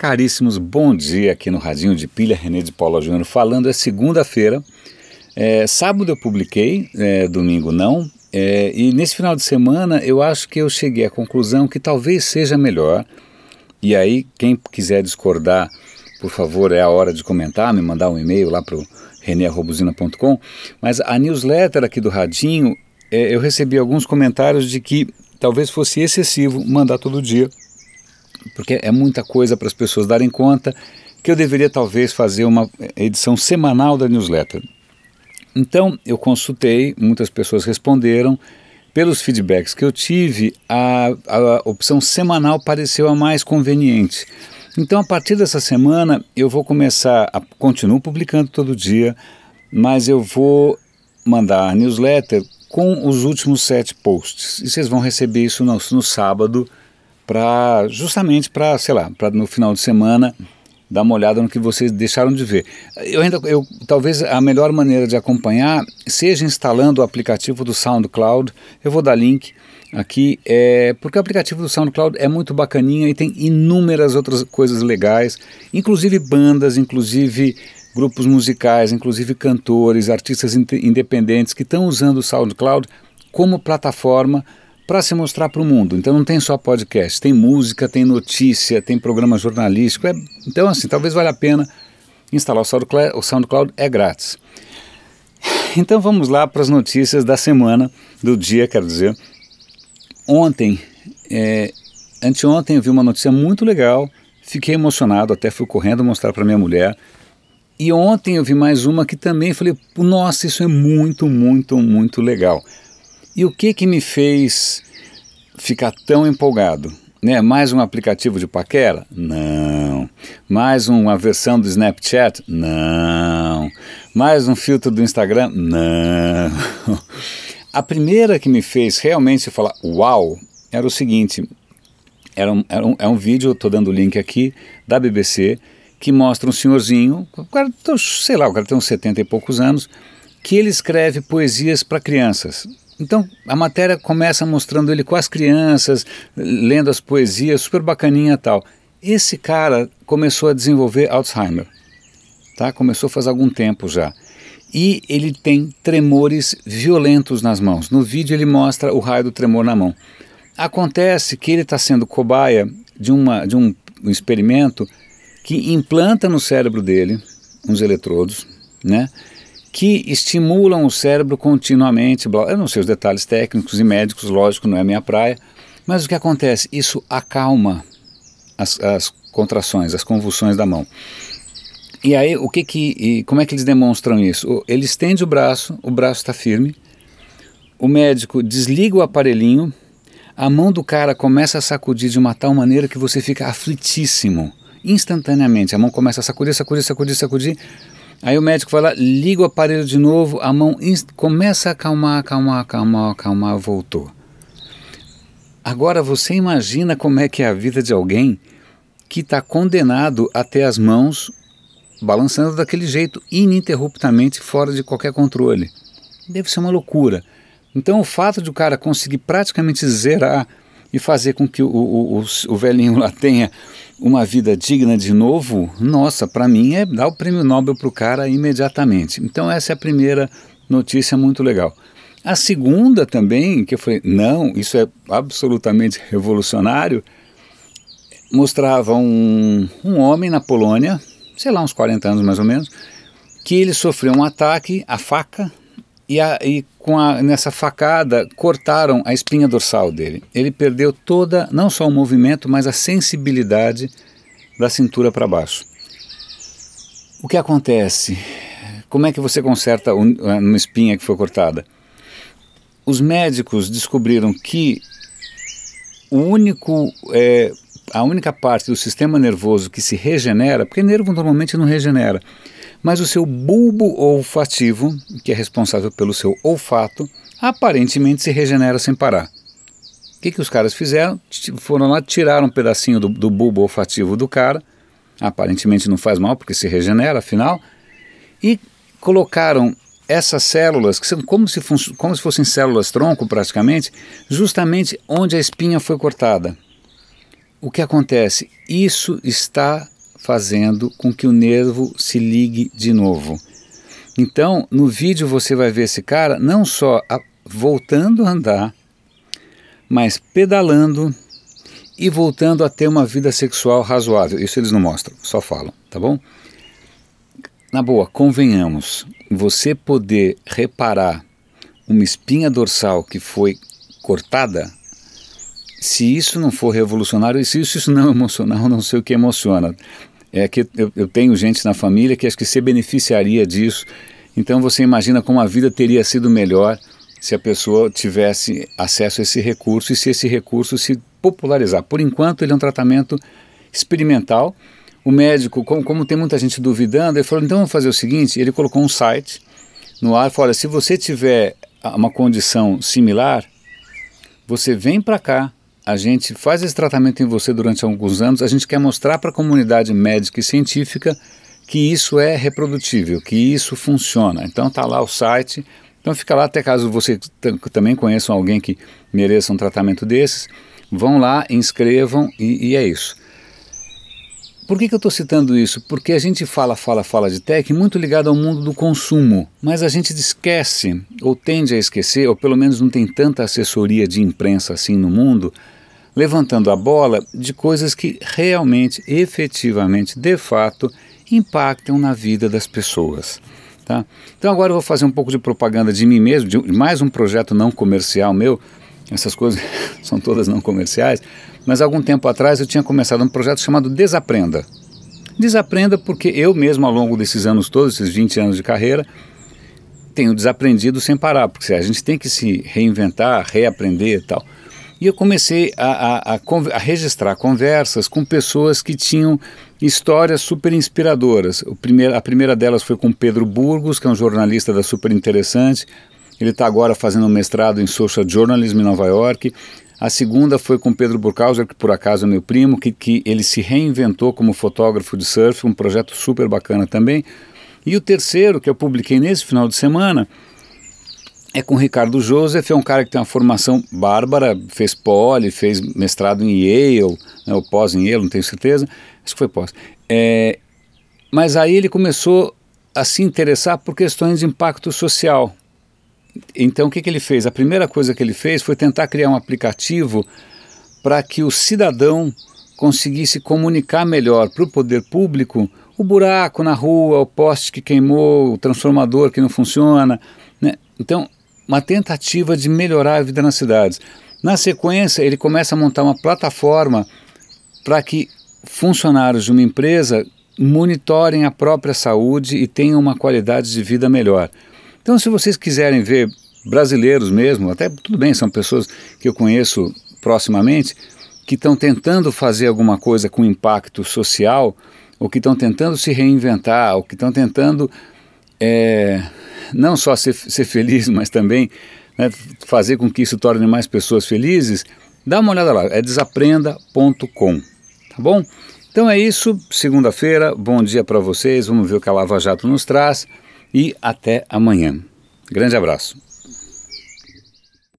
Caríssimos, bom dia aqui no Radinho de Pilha, René de Paula Júnior falando. É segunda-feira, é, sábado eu publiquei, é, domingo não, é, e nesse final de semana eu acho que eu cheguei à conclusão que talvez seja melhor. E aí, quem quiser discordar, por favor, é a hora de comentar, me mandar um e-mail lá para o rené.robuzina.com. Mas a newsletter aqui do Radinho, é, eu recebi alguns comentários de que talvez fosse excessivo mandar todo dia porque é muita coisa para as pessoas darem conta, que eu deveria talvez fazer uma edição semanal da newsletter. Então eu consultei, muitas pessoas responderam. Pelos feedbacks que eu tive, a, a opção semanal pareceu a mais conveniente. Então, a partir dessa semana, eu vou começar a. Continuo publicando todo dia, mas eu vou mandar a newsletter com os últimos sete posts. E vocês vão receber isso no, no sábado para justamente para, sei lá, para no final de semana dar uma olhada no que vocês deixaram de ver. Eu ainda, eu, talvez a melhor maneira de acompanhar seja instalando o aplicativo do SoundCloud. Eu vou dar link aqui, é, porque o aplicativo do SoundCloud é muito bacaninha e tem inúmeras outras coisas legais, inclusive bandas, inclusive grupos musicais, inclusive cantores, artistas independentes que estão usando o SoundCloud como plataforma para se mostrar para o mundo. Então não tem só podcast, tem música, tem notícia, tem programa jornalístico. É, então, assim, talvez valha a pena instalar o SoundCloud, o SoundCloud é grátis. Então vamos lá para as notícias da semana, do dia, quero dizer. Ontem, é, anteontem eu vi uma notícia muito legal, fiquei emocionado, até fui correndo mostrar para minha mulher. E ontem eu vi mais uma que também falei, nossa, isso é muito, muito, muito legal. E o que que me fez ficar tão empolgado? Né? Mais um aplicativo de paquera? Não. Mais uma versão do Snapchat? Não. Mais um filtro do Instagram? Não. A primeira que me fez realmente falar uau era o seguinte: era um, era um, é um vídeo, estou dando o link aqui, da BBC, que mostra um senhorzinho, sei lá, o cara tem uns 70 e poucos anos, que ele escreve poesias para crianças. Então a matéria começa mostrando ele com as crianças, lendo as poesias, super bacaninha tal. Esse cara começou a desenvolver Alzheimer, tá? Começou faz algum tempo já. E ele tem tremores violentos nas mãos. No vídeo ele mostra o raio do tremor na mão. Acontece que ele está sendo cobaia de, uma, de um experimento que implanta no cérebro dele uns eletrodos, né? Que estimulam o cérebro continuamente. Eu não sei os detalhes técnicos e médicos, lógico, não é minha praia, mas o que acontece? Isso acalma as, as contrações, as convulsões da mão. E aí, o que que, como é que eles demonstram isso? Ele estende o braço, o braço está firme, o médico desliga o aparelhinho, a mão do cara começa a sacudir de uma tal maneira que você fica aflitíssimo. Instantaneamente, a mão começa a sacudir, sacudir, sacudir, sacudir. Aí o médico lá, liga o aparelho de novo, a mão começa a acalmar, acalmar, acalmar, acalmar, voltou. Agora você imagina como é que é a vida de alguém que está condenado a ter as mãos balançando daquele jeito, ininterruptamente, fora de qualquer controle. Deve ser uma loucura. Então o fato de o cara conseguir praticamente zerar e fazer com que o, o, o, o velhinho lá tenha uma vida digna de novo, nossa, para mim é dar o prêmio Nobel para o cara imediatamente. Então essa é a primeira notícia muito legal. A segunda também, que eu falei, não, isso é absolutamente revolucionário, mostrava um, um homem na Polônia, sei lá, uns 40 anos mais ou menos, que ele sofreu um ataque, a faca, e, a, e com a, nessa facada cortaram a espinha dorsal dele. Ele perdeu toda, não só o movimento, mas a sensibilidade da cintura para baixo. O que acontece? Como é que você conserta uma espinha que foi cortada? Os médicos descobriram que o único, é, a única parte do sistema nervoso que se regenera, porque nervo normalmente não regenera, mas o seu bulbo olfativo, que é responsável pelo seu olfato, aparentemente se regenera sem parar. O que, que os caras fizeram? Foram lá, tiraram um pedacinho do, do bulbo olfativo do cara, aparentemente não faz mal porque se regenera, afinal, e colocaram essas células, que são como se, como se fossem células tronco praticamente, justamente onde a espinha foi cortada. o que acontece? Isso está fazendo com que o nervo se ligue de novo. Então, no vídeo você vai ver esse cara não só a, voltando a andar, mas pedalando e voltando a ter uma vida sexual razoável. Isso eles não mostram, só falam, tá bom? Na boa, convenhamos, você poder reparar uma espinha dorsal que foi cortada, se isso não for revolucionário, se isso, isso não é emocional, não sei o que emociona. É que eu, eu tenho gente na família que acho que se beneficiaria disso. Então você imagina como a vida teria sido melhor se a pessoa tivesse acesso a esse recurso e se esse recurso se popularizar. Por enquanto, ele é um tratamento experimental o médico, como, como tem muita gente duvidando, ele falou: então vamos fazer o seguinte: ele colocou um site no ar, falou: olha, se você tiver uma condição similar, você vem para cá, a gente faz esse tratamento em você durante alguns anos, a gente quer mostrar para a comunidade médica e científica que isso é reprodutível, que isso funciona. Então tá lá o site, então fica lá até caso você também conheça alguém que mereça um tratamento desses, vão lá, inscrevam e, e é isso. Por que, que eu estou citando isso? Porque a gente fala, fala, fala de tech muito ligado ao mundo do consumo, mas a gente esquece, ou tende a esquecer, ou pelo menos não tem tanta assessoria de imprensa assim no mundo, levantando a bola de coisas que realmente, efetivamente, de fato, impactam na vida das pessoas. Tá? Então agora eu vou fazer um pouco de propaganda de mim mesmo, de mais um projeto não comercial meu. Essas coisas são todas não comerciais, mas algum tempo atrás eu tinha começado um projeto chamado Desaprenda. Desaprenda porque eu mesmo, ao longo desses anos todos, esses 20 anos de carreira, tenho desaprendido sem parar, porque a gente tem que se reinventar, reaprender e tal. E eu comecei a, a, a, a, registrar conversas com pessoas que tinham histórias super inspiradoras. Primeiro, a primeira delas foi com Pedro Burgos, que é um jornalista da Super Interessante. Ele está agora fazendo um mestrado em Social Journalism em Nova York. A segunda foi com Pedro Burkhauser, que por acaso é meu primo, que, que ele se reinventou como fotógrafo de surf, um projeto super bacana também. E o terceiro, que eu publiquei nesse final de semana, é com Ricardo Joseph, é um cara que tem uma formação bárbara, fez poli, fez mestrado em Yale, né, ou pós em Yale, não tenho certeza, acho que foi pós. É, mas aí ele começou a se interessar por questões de impacto social. Então, o que, que ele fez? A primeira coisa que ele fez foi tentar criar um aplicativo para que o cidadão conseguisse comunicar melhor para o poder público o buraco na rua, o poste que queimou, o transformador que não funciona. Né? Então, uma tentativa de melhorar a vida nas cidades. Na sequência, ele começa a montar uma plataforma para que funcionários de uma empresa monitorem a própria saúde e tenham uma qualidade de vida melhor. Então, se vocês quiserem ver brasileiros mesmo, até tudo bem, são pessoas que eu conheço proximamente, que estão tentando fazer alguma coisa com impacto social, ou que estão tentando se reinventar, ou que estão tentando é, não só ser, ser feliz, mas também né, fazer com que isso torne mais pessoas felizes, dá uma olhada lá, é desaprenda.com, tá bom? Então é isso, segunda-feira, bom dia para vocês, vamos ver o que a Lava Jato nos traz e até amanhã. Grande abraço.